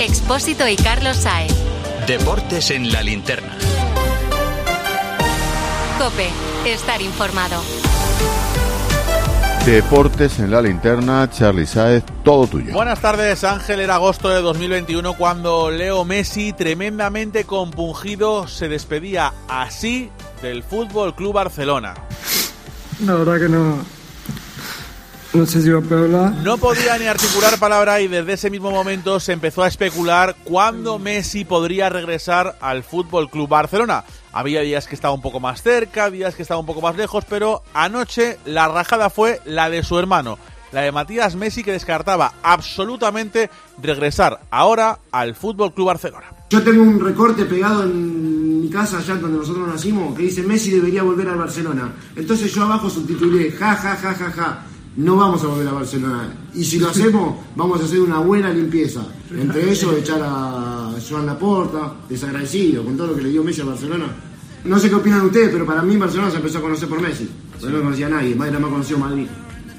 Expósito y Carlos Saez. Deportes en la linterna. Cope, estar informado. Deportes en la linterna, Charlie Saez, todo tuyo. Buenas tardes, Ángel. Era agosto de 2021 cuando Leo Messi, tremendamente compungido, se despedía así del Fútbol Club Barcelona. La verdad que no. No sé si va a hablar. No podía ni articular palabra y desde ese mismo momento se empezó a especular cuándo Messi podría regresar al Fútbol Club Barcelona. Había días que estaba un poco más cerca, días que estaba un poco más lejos, pero anoche la rajada fue la de su hermano, la de Matías Messi, que descartaba absolutamente regresar ahora al Fútbol Club Barcelona. Yo tengo un recorte pegado en mi casa, allá donde nosotros nacimos, que dice Messi debería volver al Barcelona. Entonces yo abajo subtitulé, ja, ja, ja, ja, ja no vamos a volver a Barcelona. Y si lo hacemos, vamos a hacer una buena limpieza. Entre ellos, echar a Joan Laporta, desagradecido con todo lo que le dio Messi a Barcelona. No sé qué opinan ustedes, pero para mí Barcelona se empezó a conocer por Messi. Yo no conocía a nadie, más más conocido Madrid.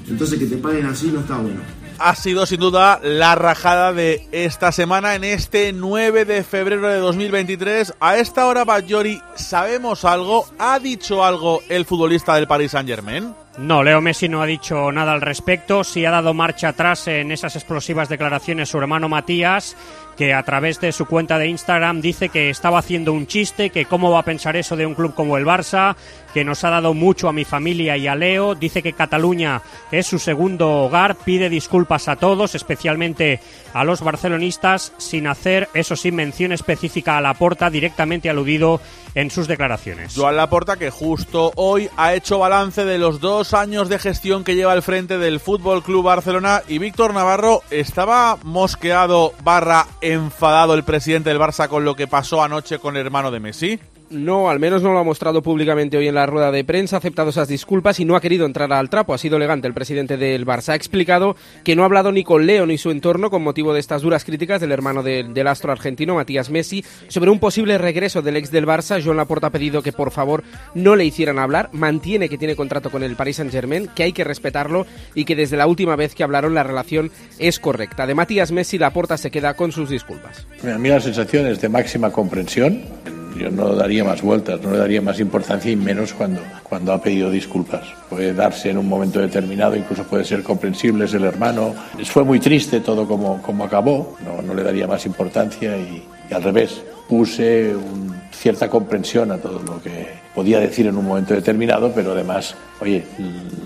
Entonces que te paguen así no está bueno ha sido sin duda la rajada de esta semana en este 9 de febrero de 2023. A esta hora, Bajori, ¿sabemos algo? ¿Ha dicho algo el futbolista del Paris Saint Germain? No, Leo Messi no ha dicho nada al respecto. Sí ha dado marcha atrás en esas explosivas declaraciones su hermano Matías que a través de su cuenta de Instagram dice que estaba haciendo un chiste, que cómo va a pensar eso de un club como el Barça, que nos ha dado mucho a mi familia y a Leo, dice que Cataluña es su segundo hogar, pide disculpas a todos, especialmente a los barcelonistas, sin hacer, eso sí, mención específica a Laporta, directamente aludido en sus declaraciones. Joan Laporta, que justo hoy ha hecho balance de los dos años de gestión que lleva al frente del Fútbol Club Barcelona y Víctor Navarro estaba mosqueado barra enfadado el presidente del Barça con lo que pasó anoche con el hermano de Messi. No, al menos no lo ha mostrado públicamente hoy en la rueda de prensa, ha aceptado esas disculpas y no ha querido entrar al trapo. Ha sido elegante el presidente del Barça. Ha explicado que no ha hablado ni con Leo ni su entorno con motivo de estas duras críticas del hermano del astro argentino, Matías Messi, sobre un posible regreso del ex del Barça. Joan Laporta ha pedido que por favor no le hicieran hablar. Mantiene que tiene contrato con el Paris Saint-Germain, que hay que respetarlo y que desde la última vez que hablaron la relación es correcta. De Matías Messi, Laporta se queda con sus disculpas. A mí la sensación es de máxima comprensión yo no daría más vueltas, no le daría más importancia y menos cuando, cuando ha pedido disculpas. Puede darse en un momento determinado, incluso puede ser comprensible, es el hermano. Fue muy triste todo como, como acabó, no, no le daría más importancia y, al revés, puse cierta comprensión a todo lo que podía decir en un momento determinado, pero además, oye,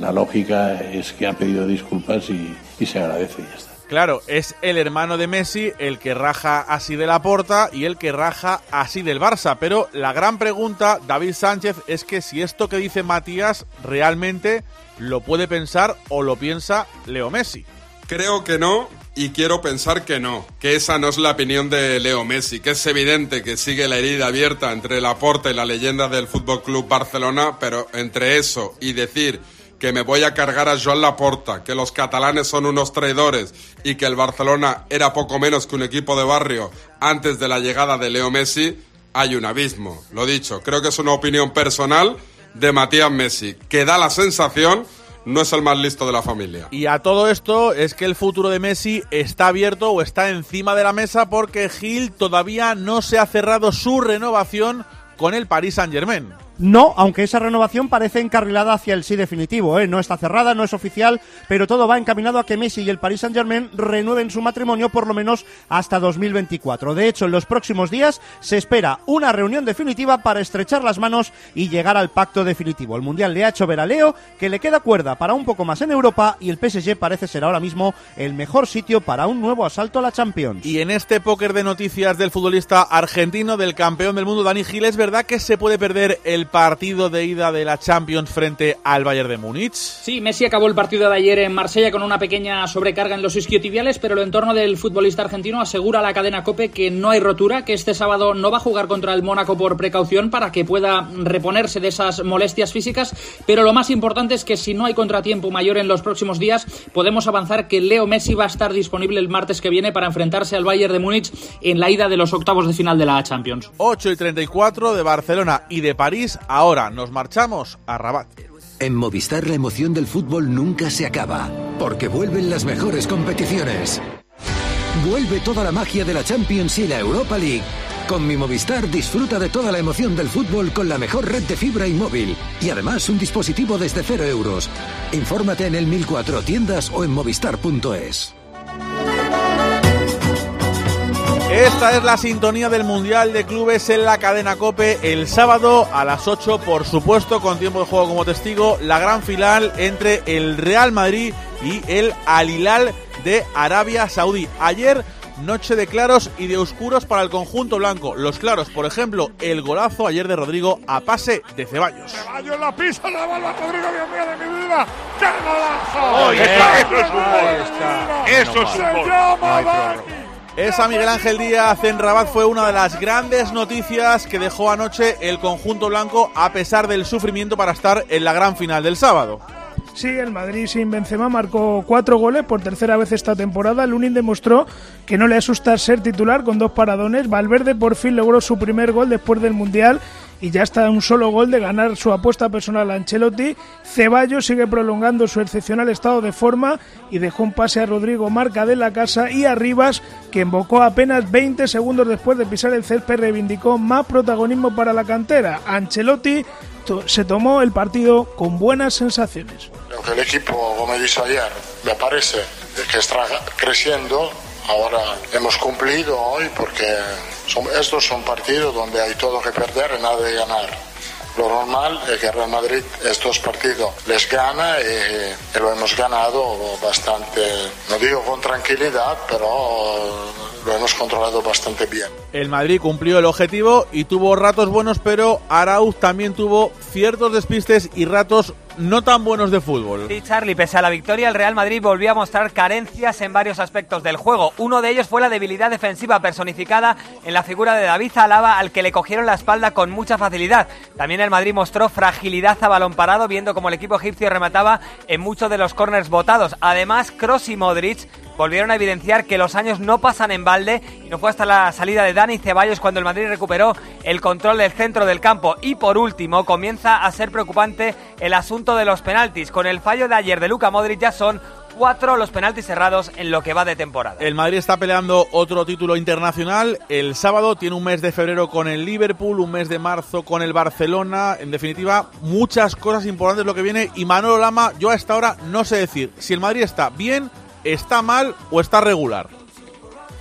la lógica es que ha pedido disculpas y, y se agradece y ya está. Claro, es el hermano de Messi el que raja así de la porta y el que raja así del Barça. Pero la gran pregunta, David Sánchez, es que si esto que dice Matías realmente lo puede pensar o lo piensa Leo Messi. Creo que no y quiero pensar que no, que esa no es la opinión de Leo Messi, que es evidente que sigue la herida abierta entre la porta y la leyenda del Fútbol Club Barcelona, pero entre eso y decir que me voy a cargar a Joan Laporta, que los catalanes son unos traidores y que el Barcelona era poco menos que un equipo de barrio antes de la llegada de Leo Messi, hay un abismo. Lo dicho, creo que es una opinión personal de Matías Messi, que da la sensación no es el más listo de la familia. Y a todo esto es que el futuro de Messi está abierto o está encima de la mesa porque Gil todavía no se ha cerrado su renovación con el Paris Saint-Germain. No, aunque esa renovación parece encarrilada hacia el sí definitivo, ¿eh? no está cerrada, no es oficial, pero todo va encaminado a que Messi y el Paris Saint-Germain renueven su matrimonio por lo menos hasta 2024. De hecho, en los próximos días se espera una reunión definitiva para estrechar las manos y llegar al pacto definitivo. El Mundial le ha hecho ver a Leo que le queda cuerda para un poco más en Europa y el PSG parece ser ahora mismo el mejor sitio para un nuevo asalto a la Champions. Y en este póker de noticias del futbolista argentino, del campeón del mundo Dani Gil, es verdad que se puede perder el partido de ida de la Champions frente al Bayern de Múnich. Sí, Messi acabó el partido de ayer en Marsella con una pequeña sobrecarga en los isquiotibiales, pero el entorno del futbolista argentino asegura a la cadena Cope que no hay rotura, que este sábado no va a jugar contra el Mónaco por precaución para que pueda reponerse de esas molestias físicas, pero lo más importante es que si no hay contratiempo mayor en los próximos días, podemos avanzar que Leo Messi va a estar disponible el martes que viene para enfrentarse al Bayern de Múnich en la ida de los octavos de final de la Champions. 8 y 34 de Barcelona y de París Ahora nos marchamos a Rabat. En Movistar la emoción del fútbol nunca se acaba, porque vuelven las mejores competiciones. Vuelve toda la magia de la Champions y la Europa League. Con mi Movistar disfruta de toda la emoción del fútbol con la mejor red de fibra y móvil. Y además un dispositivo desde cero euros. Infórmate en el 1004 tiendas o en movistar.es. Esta es la sintonía del Mundial de Clubes en la cadena Cope el sábado a las 8, por supuesto, con tiempo de juego como testigo, la gran final entre el Real Madrid y el Al Hilal de Arabia Saudí. Ayer noche de claros y de oscuros para el conjunto blanco. Los claros, por ejemplo, el golazo ayer de Rodrigo a pase de Ceballos. Ceballos la pisa, la balba, Rodrigo, Dios mío de mi vida. ¡Qué golazo! Oye, eso es un gol. Eso es un gol. Esa Miguel Ángel Díaz en Rabat fue una de las grandes noticias que dejó anoche el conjunto blanco a pesar del sufrimiento para estar en la gran final del sábado. Sí, el Madrid sin Benzema marcó cuatro goles por tercera vez esta temporada. Lunin demostró que no le asusta ser titular con dos paradones. Valverde por fin logró su primer gol después del Mundial y ya está un solo gol de ganar su apuesta personal a Ancelotti. Ceballos sigue prolongando su excepcional estado de forma y dejó un pase a Rodrigo Marca de la casa y a Rivas, que invocó apenas 20 segundos después de pisar el césped, reivindicó más protagonismo para la cantera. Ancelotti se tomó el partido con buenas sensaciones. El equipo, como he dicho me parece que está creciendo. Ahora hemos cumplido hoy porque estos son partidos donde hay todo que perder y nada de ganar. Lo normal es que Real Madrid estos partidos les gana y, lo hemos ganado bastante, no digo con tranquilidad, pero lo hemos controlado bastante bien. El Madrid cumplió el objetivo y tuvo ratos buenos, pero Arauz también tuvo ciertos despistes y ratos no tan buenos de fútbol. Sí, Charlie, pese a la victoria, el Real Madrid volvió a mostrar carencias en varios aspectos del juego. Uno de ellos fue la debilidad defensiva personificada en la figura de David Alaba, al que le cogieron la espalda con mucha facilidad. También el Madrid mostró fragilidad a balón parado, viendo como el equipo egipcio remataba en muchos de los corners votados. Además, Kroos y Modric volvieron a evidenciar que los años no pasan en balde y no fue hasta la salida de Dani Ceballos cuando el Madrid recuperó el control del centro del campo. Y por último, comienza a ser preocupante el asunto de los penaltis. Con el fallo de ayer de Luca Modric ya son cuatro los penaltis cerrados en lo que va de temporada. El Madrid está peleando otro título internacional. El sábado tiene un mes de febrero con el Liverpool, un mes de marzo con el Barcelona. En definitiva, muchas cosas importantes lo que viene. Y Manolo Lama, yo a esta hora no sé decir si el Madrid está bien ¿está mal o está regular?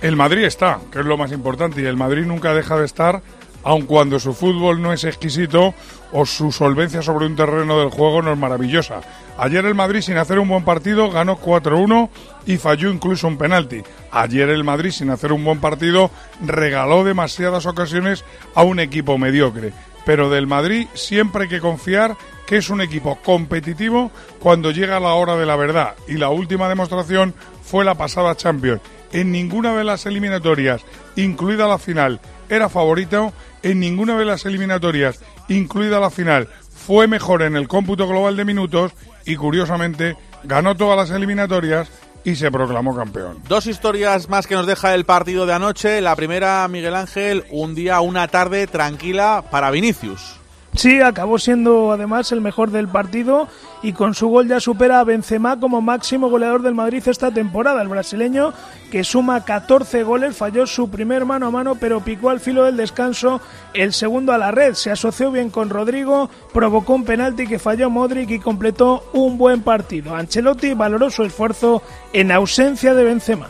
El Madrid está, que es lo más importante, y el Madrid nunca deja de estar, aun cuando su fútbol no es exquisito o su solvencia sobre un terreno del juego no es maravillosa. Ayer el Madrid, sin hacer un buen partido, ganó 4-1 y falló incluso un penalti. Ayer el Madrid, sin hacer un buen partido, regaló demasiadas ocasiones a un equipo mediocre. Pero del Madrid siempre hay que confiar que es un equipo competitivo cuando llega la hora de la verdad. Y la última demostración fue la pasada Champions. En ninguna de las eliminatorias, incluida la final, era favorito. En ninguna de las eliminatorias, incluida la final, fue mejor en el cómputo global de minutos y curiosamente ganó todas las eliminatorias y se proclamó campeón. Dos historias más que nos deja el partido de anoche. La primera, Miguel Ángel, un día, una tarde tranquila para Vinicius. Sí, acabó siendo además el mejor del partido y con su gol ya supera a Benzema como máximo goleador del Madrid esta temporada. El brasileño, que suma 14 goles, falló su primer mano a mano, pero picó al filo del descanso el segundo a la red. Se asoció bien con Rodrigo, provocó un penalti que falló Modric y completó un buen partido. Ancelotti valoró su esfuerzo en ausencia de Benzema.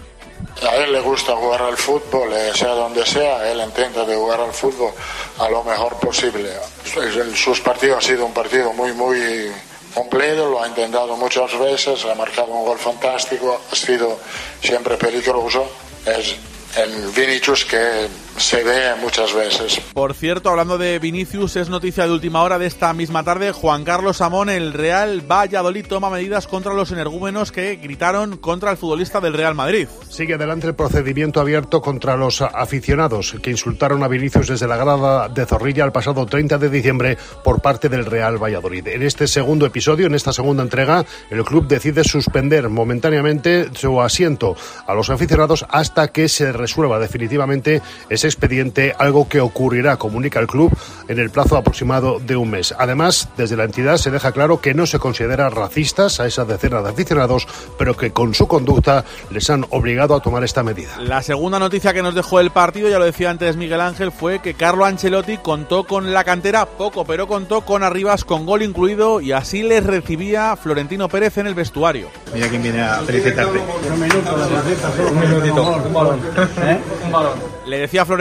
A él le gusta jugar al fútbol, eh, sea donde sea, él intenta de jugar al fútbol a lo mejor posible. Sus partidos han sido un partido muy, muy completo, lo ha intentado muchas veces, ha marcado un gol fantástico, ha sido siempre peligroso. Es el Vinicius que se ve muchas veces. Por cierto, hablando de Vinicius, es noticia de última hora de esta misma tarde. Juan Carlos Amón, el Real Valladolid toma medidas contra los energúmenos que gritaron contra el futbolista del Real Madrid. Sigue adelante el procedimiento abierto contra los aficionados que insultaron a Vinicius desde la grada de Zorrilla el pasado 30 de diciembre por parte del Real Valladolid. En este segundo episodio, en esta segunda entrega, el club decide suspender momentáneamente su asiento a los aficionados hasta que se resuelva definitivamente ese expediente, algo que ocurrirá, comunica el club, en el plazo aproximado de un mes. Además, desde la entidad se deja claro que no se considera racistas a esas decenas de aficionados, pero que con su conducta les han obligado a tomar esta medida. La segunda noticia que nos dejó el partido, ya lo decía antes Miguel Ángel, fue que Carlo Ancelotti contó con la cantera poco, pero contó con Arribas con gol incluido y así les recibía Florentino Pérez en el vestuario. Mira quién viene a felicitarte. Un minuto, la Un minutito. Un balón. ¿Eh? Un balón. Le decía Florentino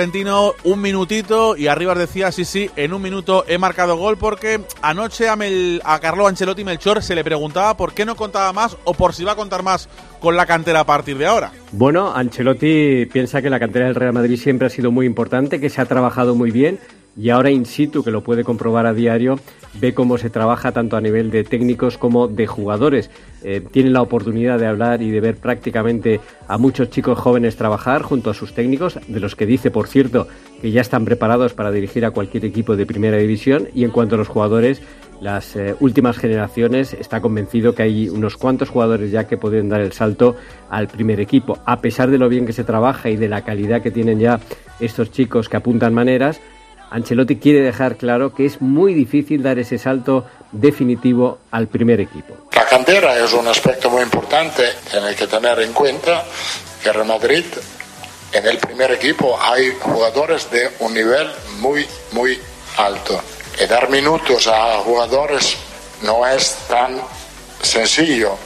un minutito y Arribas decía, sí, sí, en un minuto he marcado gol porque anoche a Carlo Ancelotti Melchor se le preguntaba por qué no contaba más o por si va a contar más con la cantera a partir de ahora. Bueno, Ancelotti piensa que la cantera del Real Madrid siempre ha sido muy importante, que se ha trabajado muy bien y ahora in situ, que lo puede comprobar a diario, ve cómo se trabaja tanto a nivel de técnicos como de jugadores. Eh, tiene la oportunidad de hablar y de ver prácticamente a muchos chicos jóvenes trabajar junto a sus técnicos, de los que dice, por cierto, que ya están preparados para dirigir a cualquier equipo de primera división. Y en cuanto a los jugadores, las eh, últimas generaciones, está convencido que hay unos cuantos jugadores ya que pueden dar el salto al primer equipo. A pesar de lo bien que se trabaja y de la calidad que tienen ya estos chicos que apuntan maneras, Ancelotti quiere dejar claro que es muy difícil dar ese salto definitivo al primer equipo. La cantera es un aspecto muy importante, tiene que tener en cuenta que Real Madrid en el primer equipo hay jugadores de un nivel muy, muy alto. Y dar minutos a jugadores no es tan sencillo.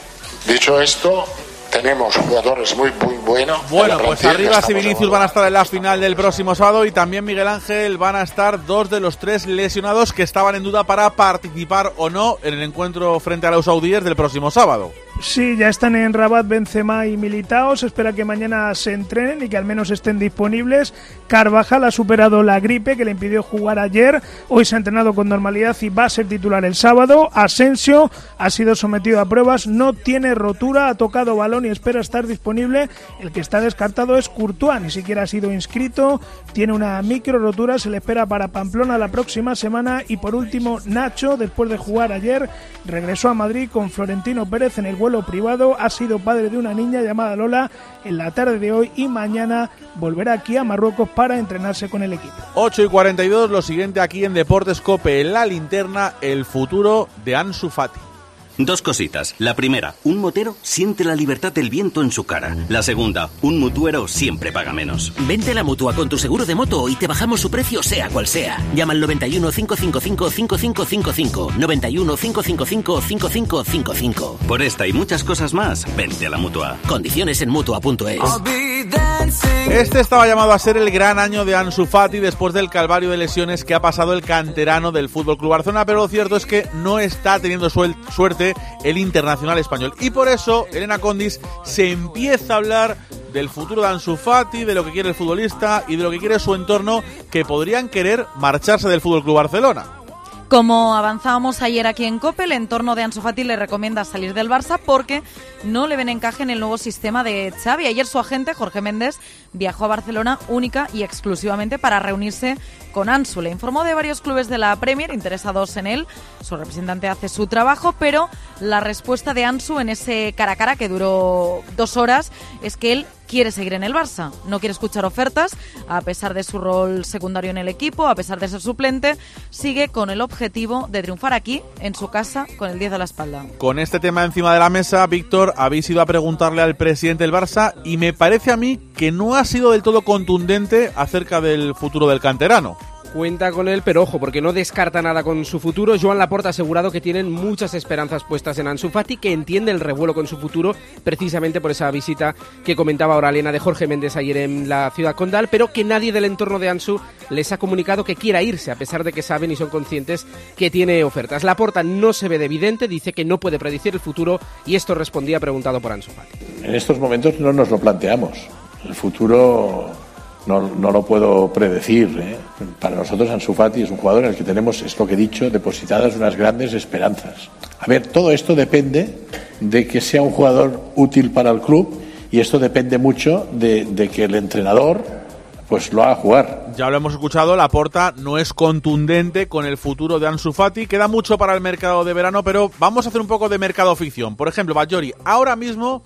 Dicho esto, tenemos jugadores muy, muy buenos. Bueno, pues Arribas y Vinicius van a estar en la final del próximo sábado y también Miguel Ángel van a estar dos de los tres lesionados que estaban en duda para participar o no en el encuentro frente a los saudíes del próximo sábado. Sí, ya están en Rabat Benzema y Militao. Se espera que mañana se entrenen y que al menos estén disponibles. Carvajal ha superado la gripe que le impidió jugar ayer. Hoy se ha entrenado con normalidad y va a ser titular el sábado. Asensio ha sido sometido a pruebas, no tiene rotura, ha tocado balón y espera estar disponible. El que está descartado es Courtois, ni siquiera ha sido inscrito. Tiene una micro rotura, se le espera para Pamplona la próxima semana. Y por último, Nacho, después de jugar ayer, regresó a Madrid con Florentino Pérez en el vuelo privado. Ha sido padre de una niña llamada Lola en la tarde de hoy y mañana volverá aquí a Marruecos para entrenarse con el equipo. 8 y 42, lo siguiente aquí en Deportes Cope, en la linterna, el futuro de Ansu Fati. Dos cositas. La primera, un motero siente la libertad del viento en su cara. La segunda, un mutuero siempre paga menos. Vente a la mutua con tu seguro de moto y te bajamos su precio sea cual sea. Llama al 91 555 5555. 91 555 5555. Por esta y muchas cosas más, vente a la mutua. Condiciones en mutua.es. Este estaba llamado a ser el gran año de Ansu Fati después del calvario de lesiones que ha pasado el canterano del Fútbol Club Barcelona, pero lo cierto es que no está teniendo suel- el internacional español y por eso Elena Condis se empieza a hablar del futuro de Ansu Fati, de lo que quiere el futbolista y de lo que quiere su entorno que podrían querer marcharse del Fútbol Club Barcelona. Como avanzábamos ayer aquí en COPE, el entorno de Ansu Fati le recomienda salir del Barça porque no le ven encaje en el nuevo sistema de Xavi. Ayer su agente, Jorge Méndez, viajó a Barcelona única y exclusivamente para reunirse con Ansu. Le informó de varios clubes de la Premier interesados en él. Su representante hace su trabajo, pero la respuesta de Ansu en ese cara a cara que duró dos horas es que él quiere seguir en el Barça. No quiere escuchar ofertas, a pesar de su rol secundario en el equipo, a pesar de ser suplente, sigue con el objetivo de triunfar aquí, en su casa, con el 10 a la espalda. Con este tema encima de la mesa, Víctor, habéis ido a preguntarle al presidente del Barça y me parece a mí que no ha sido del todo contundente acerca del futuro del canterano. Cuenta con él, pero ojo, porque no descarta nada con su futuro. Joan Laporta ha asegurado que tienen muchas esperanzas puestas en Ansu Fati, que entiende el revuelo con su futuro, precisamente por esa visita que comentaba ahora Elena de Jorge Méndez ayer en la ciudad condal, pero que nadie del entorno de Ansu les ha comunicado que quiera irse, a pesar de que saben y son conscientes que tiene ofertas. Laporta no se ve de evidente, dice que no puede predecir el futuro y esto respondía preguntado por Ansu Fati. En estos momentos no nos lo planteamos. El futuro no, no lo puedo predecir. ¿eh? Para nosotros Ansu Fati es un jugador en el que tenemos, es lo que he dicho, depositadas unas grandes esperanzas. A ver, todo esto depende de que sea un jugador útil para el club y esto depende mucho de, que el entrenador pues lo haga jugar. Ya lo hemos escuchado, la porta no es contundente con el futuro de Ansu Fati. Queda mucho para el mercado de verano, pero vamos a hacer un poco de mercado ficción. Por ejemplo, Bajori, ahora mismo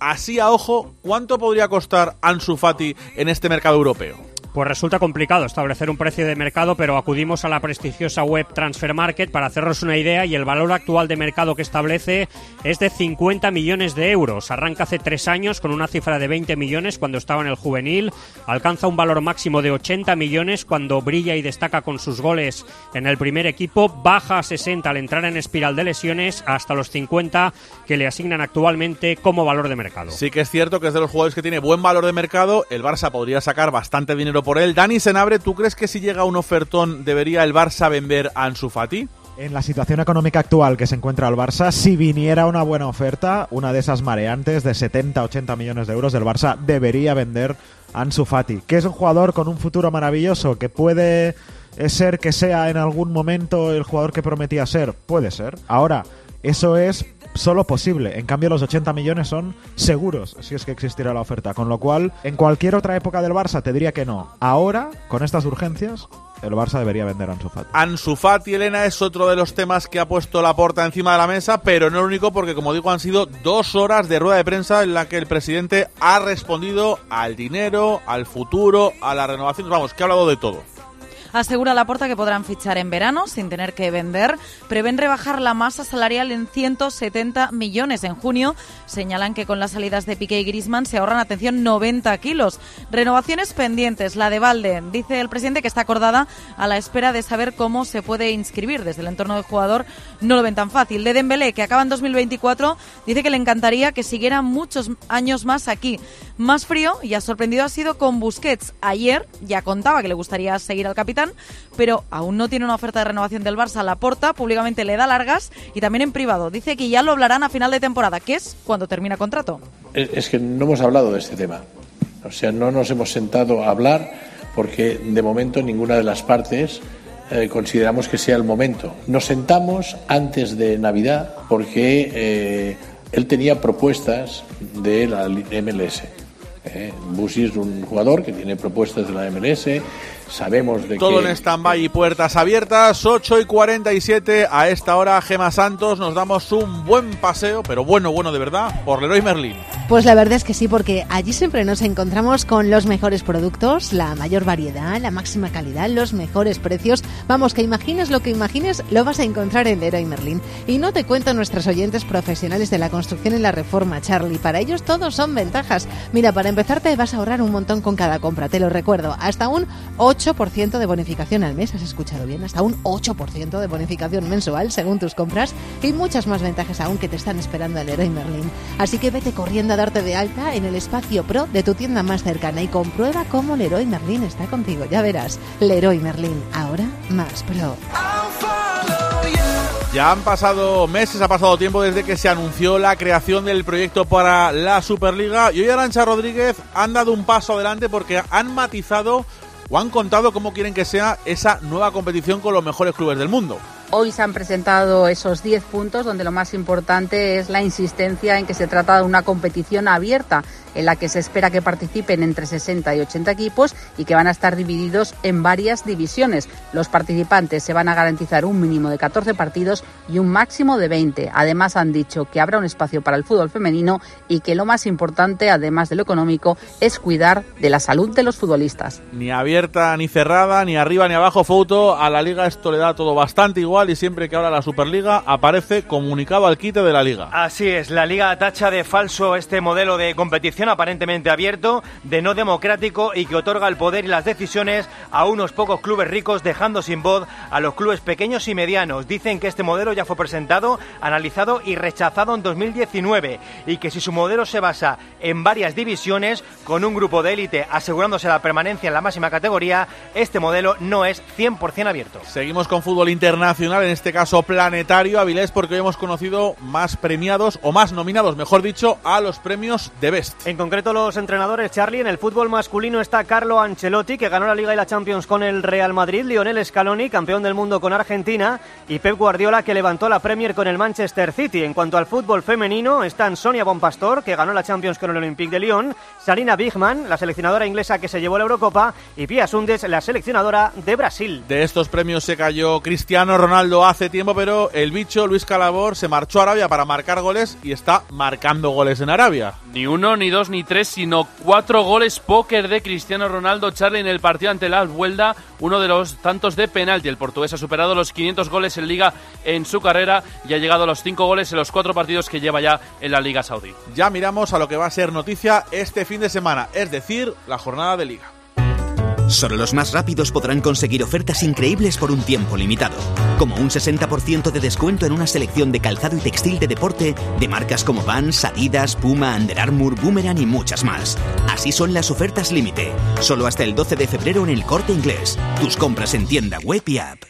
así a ojo, ¿cuánto podría costar Ansu Fati en este mercado europeo? Pues resulta complicado establecer un precio de mercado, pero acudimos a la prestigiosa web Transfer Market para hacernos una idea y el valor actual de mercado que establece es de 50 millones de euros. Arranca hace tres años con una cifra de 20 millones cuando estaba en el juvenil, alcanza un valor máximo de 80 millones cuando brilla y destaca con sus goles en el primer equipo, baja a 60 al entrar en espiral de lesiones hasta los 50 que le asignan actualmente como valor de mercado. Sí que es cierto que es de los jugadores que tiene buen valor de mercado, el Barça podría sacar bastante por él. Dani Senabre, ¿tú crees que si llega un ofertón debería el Barça vender a Ansu Fati? En la situación económica actual que se encuentra el Barça, si viniera una buena oferta, una de esas mareantes de 70-80 millones de euros, el Barça debería vender a Ansu que es un jugador con un futuro maravilloso, que puede ser que sea en algún momento el jugador que prometía ser. Puede ser. Ahora, eso es solo posible. En cambio, los 80 millones son seguros si es que existiera la oferta. Con lo cual, en cualquier otra época del Barça te diría que no. Ahora, con estas urgencias, el Barça debería vender a Ansu Fati. Ansu Fati, Elena, es otro de los temas que ha puesto la porta encima de la mesa, pero no el único porque, como digo, han sido dos horas de rueda de prensa en la que el presidente ha respondido al dinero, al futuro, a la renovación. Vamos, que ha hablado de todo. Asegura Laporta que podrán fichar en verano sin tener que vender. Prevén rebajar la masa salarial en 170 millones. En junio señalan que con las salidas de Piqué y Grisman se ahorran, atención, 90 kilos. Renovaciones pendientes. La de Valde. Dice el presidente que está acordada a la espera de saber cómo se puede inscribir. Desde el entorno del jugador no lo ven tan fácil. De Dembélé, que acaba en 2024, dice que le encantaría que siguiera muchos años más aquí. Más frío y ha sorprendido ha sido con Busquets. Ayer ya contaba que le gustaría seguir al capitán pero aún no tiene una oferta de renovación del Barça. La porta públicamente le da largas y también en privado. Dice que ya lo hablarán a final de temporada, que es cuando termina contrato. Es que no hemos hablado de este tema. O sea, no nos hemos sentado a hablar porque de momento ninguna de las partes eh, consideramos que sea el momento. Nos sentamos antes de Navidad porque eh, él tenía propuestas de la MLS. Eh, Busi es un jugador que tiene propuestas de la MLS, sabemos de Todo que... en stand-by y puertas abiertas, 8 y 47 a esta hora, Gema Santos, nos damos un buen paseo, pero bueno, bueno de verdad, por Leroy Merlin. Pues la verdad es que sí, porque allí siempre nos encontramos con los mejores productos, la mayor variedad, la máxima calidad, los mejores precios. Vamos, que imagines lo que imagines, lo vas a encontrar en Leroy Merlin. Y no te cuento nuestros oyentes profesionales de la construcción y la reforma, Charlie. Para ellos todos son ventajas. Mira, para empezar te vas a ahorrar un montón con cada compra, te lo recuerdo. Hasta un 8% de bonificación al mes, has escuchado bien, hasta un 8% de bonificación mensual según tus compras y muchas más ventajas aún que te están esperando en Leroy Merlin. Así que vete corriendo a darte de alta en el espacio pro de tu tienda más cercana y comprueba cómo Leroy Merlin está contigo. Ya verás, Leroy Merlin, ahora más pro. Ya han pasado meses, ha pasado tiempo desde que se anunció la creación del proyecto para la Superliga y hoy Arancha Rodríguez han dado un paso adelante porque han matizado o han contado cómo quieren que sea esa nueva competición con los mejores clubes del mundo. Hoy se han presentado esos 10 puntos donde lo más importante es la insistencia en que se trata de una competición abierta en la que se espera que participen entre 60 y 80 equipos y que van a estar divididos en varias divisiones. Los participantes se van a garantizar un mínimo de 14 partidos y un máximo de 20. Además han dicho que habrá un espacio para el fútbol femenino y que lo más importante, además de lo económico, es cuidar de la salud de los futbolistas. Ni abierta ni cerrada, ni arriba ni abajo, foto. A la liga esto le da todo bastante igual y siempre que habla la Superliga aparece comunicado al quite de la liga. Así es, la liga tacha de falso este modelo de competición aparentemente abierto, de no democrático y que otorga el poder y las decisiones a unos pocos clubes ricos dejando sin voz a los clubes pequeños y medianos. Dicen que este modelo ya fue presentado, analizado y rechazado en 2019 y que si su modelo se basa en varias divisiones con un grupo de élite asegurándose la permanencia en la máxima categoría, este modelo no es 100% abierto. Seguimos con fútbol internacional, en este caso planetario, Avilés, porque hoy hemos conocido más premiados o más nominados, mejor dicho, a los premios de Best. En concreto los entrenadores, Charlie, en el fútbol masculino está Carlo Ancelotti, que ganó la Liga y la Champions con el Real Madrid, Lionel Scaloni, campeón del mundo con Argentina, y Pep Guardiola, que levantó la Premier con el Manchester City. En cuanto al fútbol femenino, están Sonia Bonpastor, que ganó la Champions con el Olympique de Lyon, Sarina Bigman, la seleccionadora inglesa que se llevó la Eurocopa, y Pia Sundes, la seleccionadora de Brasil. De estos premios se cayó Cristiano Ronaldo hace tiempo, pero el bicho Luis Calabor se marchó a Arabia para marcar goles y está marcando goles en Arabia. Ni uno, ni dos, ni tres, sino cuatro goles póker de Cristiano Ronaldo Charlie en el partido ante la Vuelta, uno de los tantos de penalti. El portugués ha superado los 500 goles en liga en su carrera y ha llegado a los cinco goles en los cuatro partidos que lleva ya en la Liga Saudí. Ya miramos a lo que va a ser noticia este fin de semana, es decir, la jornada de liga. Solo los más rápidos podrán conseguir ofertas increíbles por un tiempo limitado, como un 60% de descuento en una selección de calzado y textil de deporte de marcas como Vans, Adidas, Puma, Under Armour, Boomerang y muchas más. Así son las ofertas límite, solo hasta el 12 de febrero en el Corte Inglés. Tus compras en tienda web y app.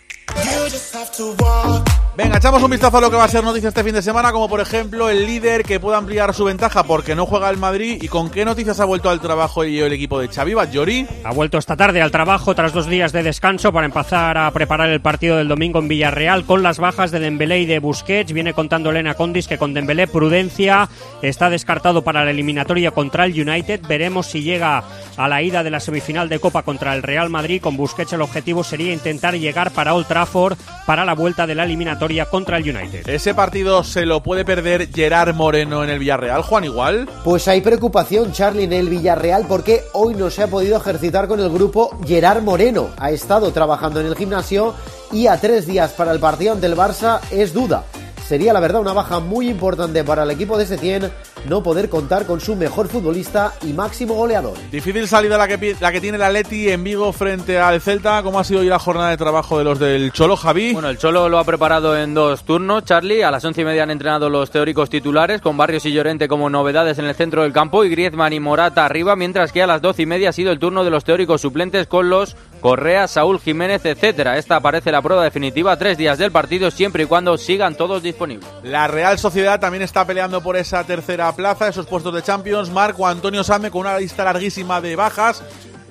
Venga, echamos un vistazo a lo que va a ser noticia este fin de semana, como por ejemplo el líder que pueda ampliar su ventaja porque no juega el Madrid y con qué noticias ha vuelto al trabajo y el equipo de Xavi Llori. Ha vuelto esta tarde al trabajo tras dos días de descanso para empezar a preparar el partido del domingo en Villarreal con las bajas de Dembélé y de Busquets. Viene contando Elena Condis que con Dembélé prudencia está descartado para la eliminatoria contra el United. Veremos si llega a la ida de la semifinal de Copa contra el Real Madrid. Con Busquets el objetivo sería intentar llegar para Old Trafford para la vuelta de la eliminatoria contra el United. Ese partido se lo puede perder Gerard Moreno en el Villarreal, Juan, igual. Pues hay preocupación, Charlie, en el Villarreal porque hoy no se ha podido ejercitar con el grupo Gerard Moreno. Ha estado trabajando en el gimnasio y a tres días para el partido ante el Barça es duda sería la verdad una baja muy importante para el equipo de Setién no poder contar con su mejor futbolista y máximo goleador. Difícil salida la que, la que tiene el Atleti en Vigo frente al Celta. ¿Cómo ha sido hoy la jornada de trabajo de los del Cholo, Javi? Bueno, el Cholo lo ha preparado en dos turnos, Charlie. A las once y media han entrenado los teóricos titulares, con Barrios y Llorente como novedades en el centro del campo y Griezmann y Morata arriba, mientras que a las doce y media ha sido el turno de los teóricos suplentes con los Correa, Saúl Jiménez, etcétera. Esta aparece la prueba definitiva tres días del partido, siempre y cuando sigan todos disponibles. La Real Sociedad también está peleando por esa tercera plaza, esos puestos de Champions. Marco Antonio Same con una lista larguísima de bajas,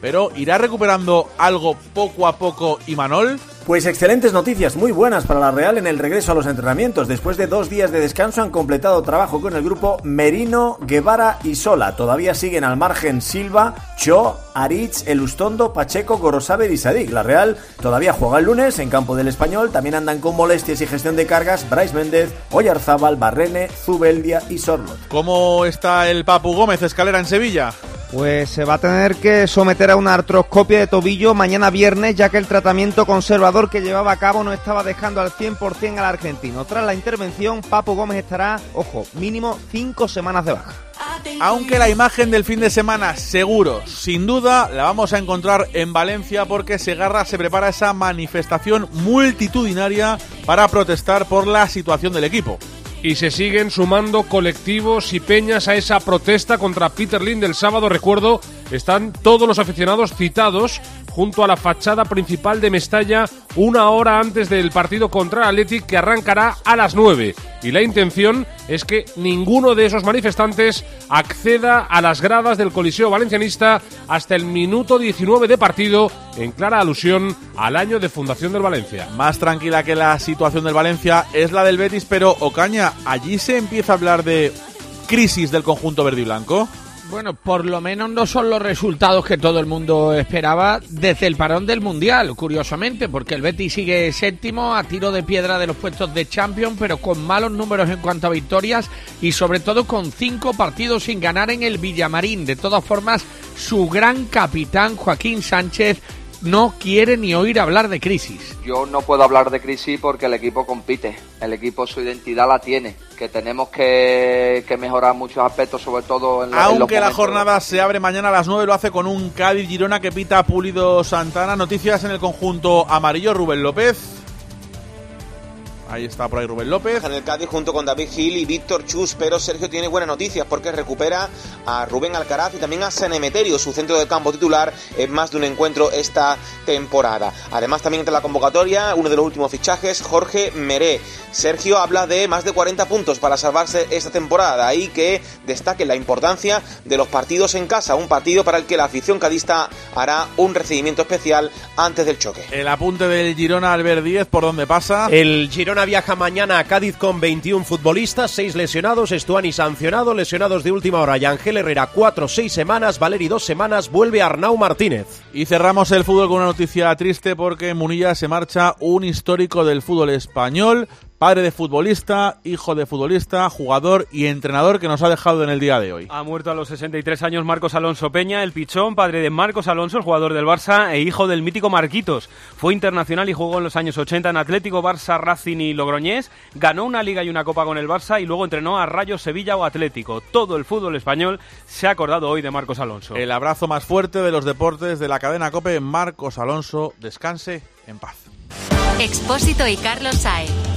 pero irá recuperando algo poco a poco y Manol. Pues excelentes noticias, muy buenas para la Real en el regreso a los entrenamientos. Después de dos días de descanso han completado trabajo con el grupo Merino, Guevara y Sola. Todavía siguen al margen Silva, Cho, Aritz, Elustondo, Pacheco, Gorosaber y Sadik. La Real todavía juega el lunes en campo del Español. También andan con molestias y gestión de cargas Bryce Méndez, Oyarzábal, Barrene, Zubeldia y Sorlot. ¿Cómo está el Papu Gómez Escalera en Sevilla? Pues se va a tener que someter a una artroscopia de tobillo mañana viernes, ya que el tratamiento conservador que llevaba a cabo no estaba dejando al 100% al argentino. Tras la intervención, Papo Gómez estará, ojo, mínimo cinco semanas de baja. Aunque la imagen del fin de semana, seguro, sin duda, la vamos a encontrar en Valencia porque Segarra se prepara esa manifestación multitudinaria para protestar por la situación del equipo y se siguen sumando colectivos y peñas a esa protesta contra Peter Lind del sábado. Recuerdo, están todos los aficionados citados junto a la fachada principal de Mestalla una hora antes del partido contra Athletic que arrancará a las 9. Y la intención es que ninguno de esos manifestantes acceda a las gradas del Coliseo Valencianista hasta el minuto 19 de partido, en clara alusión al año de fundación del Valencia. Más tranquila que la situación del Valencia es la del Betis, pero Ocaña, allí se empieza a hablar de crisis del conjunto verde y blanco. Bueno, por lo menos no son los resultados que todo el mundo esperaba desde el parón del Mundial, curiosamente, porque el Betis sigue séptimo a tiro de piedra de los puestos de Champions, pero con malos números en cuanto a victorias y sobre todo con cinco partidos sin ganar en el Villamarín. De todas formas, su gran capitán Joaquín Sánchez no quiere ni oír hablar de crisis. Yo no puedo hablar de crisis porque el equipo compite, el equipo su identidad la tiene, que tenemos que, mejorar muchos aspectos, sobre todo en, Aunque la jornada se abre mañana a las 9, lo hace con un Cádiz Girona que pita Pulido Santana. Noticias en el conjunto amarillo, Rubén López. Ahí está por ahí Rubén López. En el Cádiz junto con David Gil y Víctor Chus, pero Sergio tiene buenas noticias porque recupera a Rubén Alcaraz y también a Sanemeterio, su centro de campo titular, en más de un encuentro esta temporada. Además también entre la convocatoria, uno de los últimos fichajes, Jorge Meré. Sergio habla de más de 40 puntos para salvarse esta temporada y que destaque la importancia de los partidos en casa, un partido para el que la afición cadista hará un recibimiento especial antes del choque. El apunte del Girona Albert 10, ¿por dónde pasa? El Girona viaja mañana a Cádiz con 21 futbolistas, 6 lesionados, Estuani sancionado, lesionados de última hora, Ángel Herrera 4, 6 semanas, Valeri 2 semanas, vuelve Arnau Martínez. Y cerramos el fútbol con una noticia triste porque en Munilla se marcha un histórico del fútbol español, padre de futbolista, hijo de futbolista, jugador y entrenador que nos ha dejado en el día de hoy. Ha muerto a los 63 años Marcos Alonso Peña, el pichón, padre de Marcos Alonso, el jugador del Barça e hijo del mítico Marquitos. Fue internacional y jugó en los años 80 en Atlético, Barça, Racing y Logroñés. Ganó una liga y una copa con el Barça y luego entrenó a Rayo, Sevilla o Atlético. Todo el fútbol español se ha acordado hoy de Marcos Alonso. El abrazo más fuerte de los deportes de la cadena COPE, Marcos Alonso, descanse en paz. Expósito y Carlos Sae.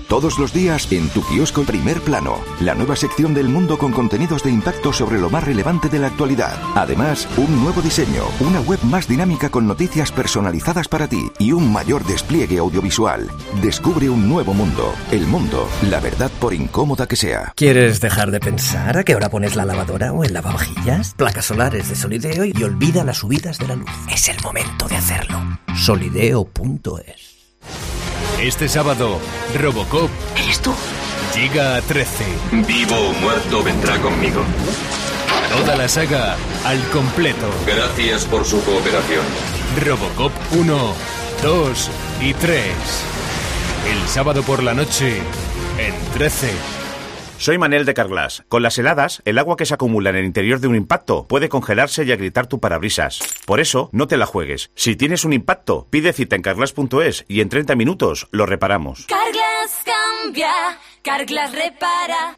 Todos los días en tu kiosco Primer Plano, la nueva sección del mundo con contenidos de impacto sobre lo más relevante de la actualidad. Además, un nuevo diseño, una web más dinámica con noticias personalizadas para ti y un mayor despliegue audiovisual. Descubre un nuevo mundo. El mundo, la verdad por incómoda que sea. ¿Quieres dejar de pensar a qué hora pones la lavadora o el lavavajillas? Placas solares de Solideo y olvida las subidas de la luz. Es el momento de hacerlo. Solideo.es Este sábado, Robocop ¿Eres tú? llega a 13. Vivo o muerto vendrá conmigo. Toda la saga al completo. Gracias por su cooperación. Robocop 1, 2 y 3. El sábado por la noche en 13. Soy Manel de Carglass. Con las heladas, el agua que se acumula en el interior de un impacto puede congelarse y agrietar tu parabrisas. Por eso, no te la juegues. Si tienes un impacto, pide cita en carglass.es y en 30 minutos lo reparamos. Carglass cambia, Carglass repara.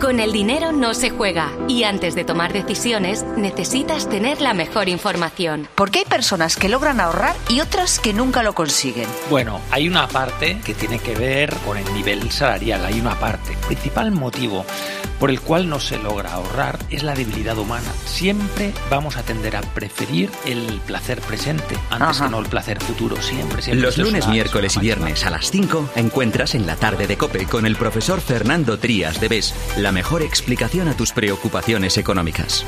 Con el dinero no se juega y antes de tomar decisiones necesitas tener la mejor información. Porque hay personas que logran ahorrar y otras que nunca lo consiguen. Bueno, hay una parte que tiene que ver con el nivel salarial, hay una parte. El principal motivo por el cual no se logra ahorrar es la debilidad humana. Siempre vamos a tender a preferir el placer presente antes Ajá. que no el placer futuro, siempre. siempre. Los lunes, una- miércoles y viernes a las 5 encuentras en la tarde de Cope con el profesor Fernando Trías de BES la mejor explicación a tus preocupaciones económicas.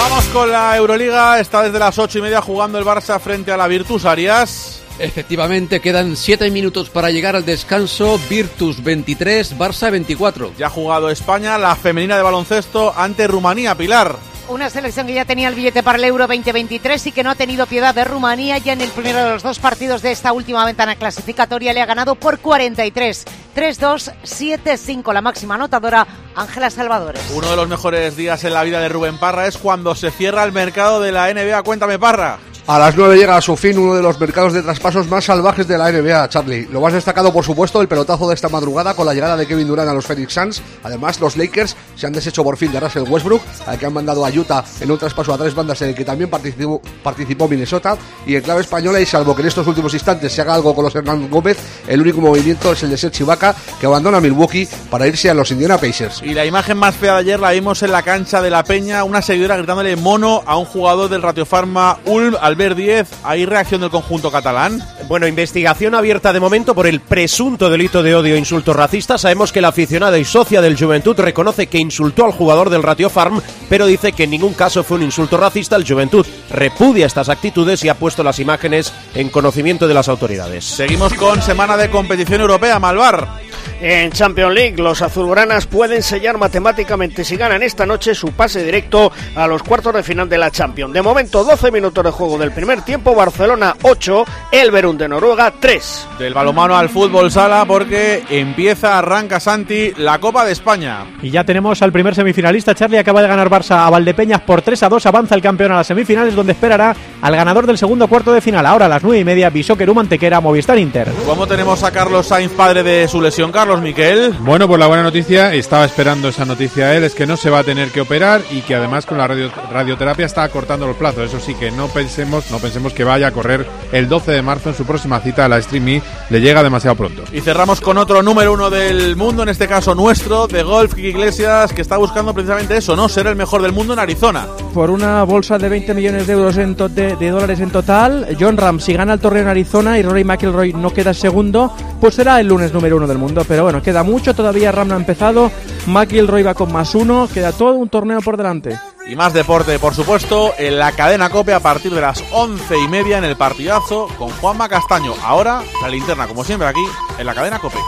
Vamos con la Euroliga. Está desde las ocho y media jugando el Barça frente a la Virtus Arias. Efectivamente, quedan 7 minutos para llegar al descanso. Virtus 23, Barça 24. Ya ha jugado España, la femenina de baloncesto, ante Rumanía. Pilar. Una selección que ya tenía el billete para el Euro 2023 y que no ha tenido piedad de Rumanía. Ya en el primero de los dos partidos de esta última ventana clasificatoria le ha ganado por 43. 3-2, 7-5 la máxima anotadora, Ángela Salvadores. Uno de los mejores días en la vida de Rubén Parra es cuando se cierra el mercado de la NBA. Cuéntame, Parra. A las 9 llega a su fin uno de los mercados de traspasos más salvajes de la NBA, Charlie. Lo más destacado, por supuesto, el pelotazo de esta madrugada con la llegada de Kevin Durant a los Phoenix Suns. Además, los Lakers se han deshecho por fin de Russell Westbrook, al que han mandado a Utah en un traspaso a tres bandas en el que también participó, Minnesota. Y en clave española, y salvo que en estos últimos instantes se haga algo con los Hernán Gómez, el único movimiento es el de Serge Ibaka, que abandona Milwaukee para irse a los Indiana Pacers. Y la imagen más fea de ayer la vimos en la cancha de la Peña, una seguidora gritándole mono a un jugador del Ratio Pharma Ulm, Albert 10. ¿Hay reacción del conjunto catalán? Bueno, investigación abierta de momento por el presunto delito de odio e insulto racista. Sabemos que la aficionada y socia del Juventud reconoce que insultó al jugador del Ratio Farm, pero dice que en ningún caso fue un insulto racista. El Juventud repudia estas actitudes y ha puesto las imágenes en conocimiento de las autoridades. Seguimos con semana de competición europea, Malvar. En Champions League, los azulgranas pueden sellar matemáticamente si ganan esta noche su pase directo a los cuartos de final de la Champions. De momento, 12 minutos de juego del primer tiempo, Barcelona 8, Elverun de Noruega 3. Del balomano al fútbol sala porque empieza, arranca Santi, la Copa de España. Y ya tenemos al primer semifinalista, Charlie acaba de ganar Barça a Valdepeñas por 3 a 2, avanza el campeón a las semifinales donde esperará al ganador del segundo cuarto de final. Ahora a las 9 y media, Bisóqueru Mantequera, Movistar Inter. ¿Cómo tenemos a Carlos Sainz, padre de su lesión? Carlos Miquel. Bueno, pues la buena noticia, estaba esperando esa noticia él, es que no se va a tener que operar y que además con la radio- radioterapia está acortando los plazos. Eso sí que no pensemos, no pensemos que vaya a correr el 12 de marzo en su próxima cita a la Stream Me, le llega demasiado pronto. Y cerramos con otro número uno del mundo, en este caso nuestro, de golf, Kiki Iglesias, que está buscando precisamente eso, ¿no? Ser el mejor del mundo en Arizona. Por una bolsa de 20 millones de euros en to- de, de dólares en total, John Ram, si gana el torneo en Arizona y Rory McIlroy no queda segundo, pues será el lunes número uno del mundo. Pero bueno, queda mucho, todavía Ram no ha empezado, McIlroy va con más uno, queda todo un torneo por delante. Y más deporte, por supuesto, en la cadena COPE a partir de las once y media en el partidazo con Juanma Castaño. Ahora, la linterna, como siempre, aquí en la cadena COPE.